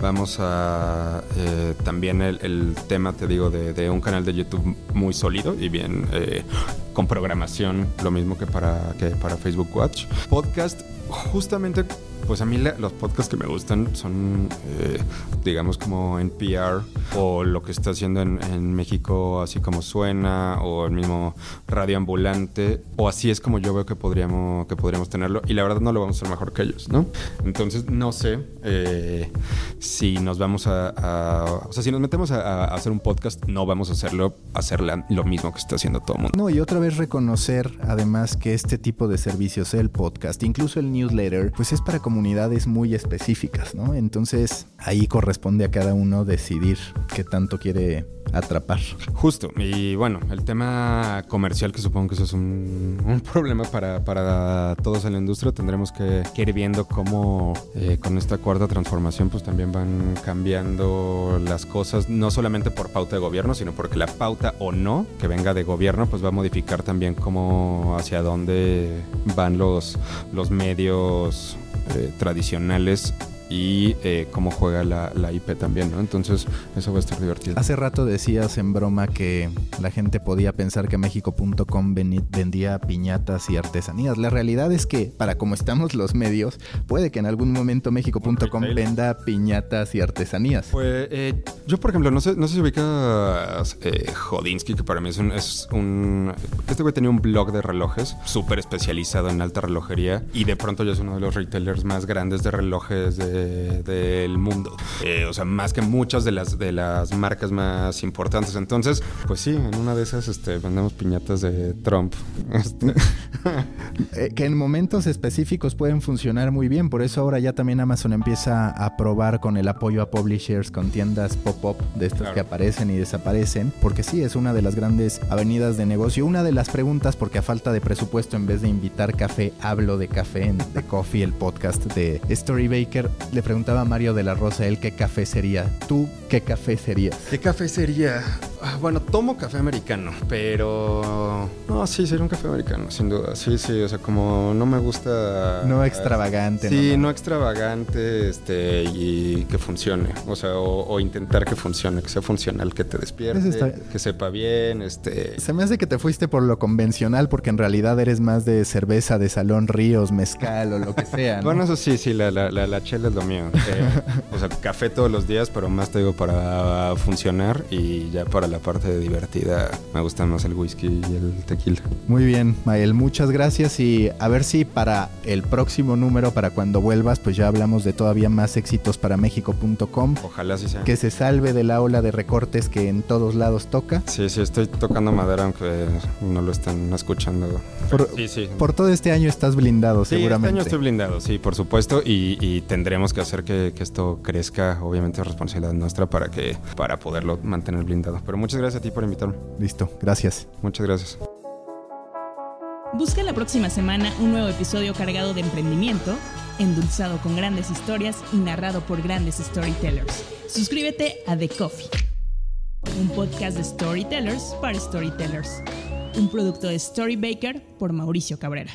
Vamos a eh, también el, el tema, te digo, de, de un canal de YouTube muy sólido y bien eh, con programación, lo mismo que para, que para Facebook Watch. Podcast, justamente, pues a mí la- los podcasts que me gustan son, eh, digamos, como NPR o lo que está haciendo en, México, así como suena, o el mismo Radio Ambulante, o así es como yo veo que podríamos, que podríamos tenerlo. Y la verdad no lo vamos a hacer mejor que ellos, ¿no? Entonces no sé eh, si nos vamos a, O sea, si nos metemos a, hacer un podcast, no vamos a hacerlo, hacer lo mismo que está haciendo todo el mundo. No, y otra vez reconocer además que este tipo de servicios, el podcast, incluso el newsletter, pues es para comunidades muy específicas, ¿no? Entonces ahí corresponde a cada uno decidir qué tanto quiere atrapar. Justo, y bueno, el tema comercial, que supongo que eso es un, problema para, para todos en la industria, tendremos que, que ir viendo cómo eh, con esta cuarta transformación pues también van cambiando las cosas, no solamente por pauta de gobierno, sino porque la pauta o no que venga de gobierno pues va a modificar también cómo hacia dónde van los, los medios eh, tradicionales y eh, cómo juega la, la, IP también, ¿no? Entonces, eso va a estar divertido. Hace rato decías en broma que la gente podía pensar que México.com vendía piñatas y artesanías. La realidad es que, para como estamos los medios, puede que en algún momento México.com venda piñatas y artesanías. Pues, eh, yo, por ejemplo, no sé, no sé si ubicas eh, Jodinsky, que para mí es un, es un... Este güey tenía un blog de relojes súper especializado en alta relojería y de pronto ya es uno de los retailers más grandes de relojes de del mundo. Eh, o sea, más que muchas de las, de las marcas más importantes. Entonces, pues sí, en una de esas este, vendemos piñatas de Trump. Este. Eh, que en momentos específicos pueden funcionar muy bien. Por eso ahora ya también Amazon empieza a probar con el apoyo a publishers, con tiendas pop-up de estas que aparecen y desaparecen. Porque sí, es una de las grandes avenidas de negocio. Una de las preguntas, porque a falta de presupuesto, en vez de invitar café, hablo de café en The Coffee, el podcast de Story Baker le preguntaba a Mario de la Rosa él qué café sería. ¿Tú qué café serías? ¿Qué café sería? Ah, bueno, tomo café americano, pero... No, sí, sería un café americano, sin duda. Sí, sí, o sea, como no me gusta... No extravagante. Sí, no, extravagante este, y que funcione. O sea, o, intentar que funcione, que sea funcional, que te despierte, que sepa bien. Este... Se me hace que te fuiste por lo convencional porque en realidad eres más de cerveza de salón, ríos, mezcal o lo que sea. bueno, eso sí, sí, la, la, la, chela es lo mío. Eh, o sea, café todos los días, pero más te digo para funcionar y ya para la parte divertida me gustan más el whisky y el tequila. Muy bien, Mael, muchas gracias y a ver si para el próximo número, para cuando vuelvas, pues ya hablamos de todavía más éxitos para México.com. Ojalá sí sea. Que se salve de la ola de recortes que en todos lados toca. Sí, sí, estoy tocando madera aunque no lo estén escuchando. Por, sí, sí. por todo este año estás blindado, sí, seguramente. Este año estoy blindado, sí, por supuesto, y, tendremos que hacer que, que, esto crezca, obviamente es responsabilidad nuestra para que para poderlo mantener blindado. Pero muchas gracias a ti por invitarme. Listo, gracias. Muchas gracias. Busca la próxima semana un nuevo episodio cargado de emprendimiento, endulzado con grandes historias y narrado por grandes storytellers. Suscríbete a The Coffee, un podcast de storytellers para storytellers, un producto de Storybaker por Mauricio Cabrera.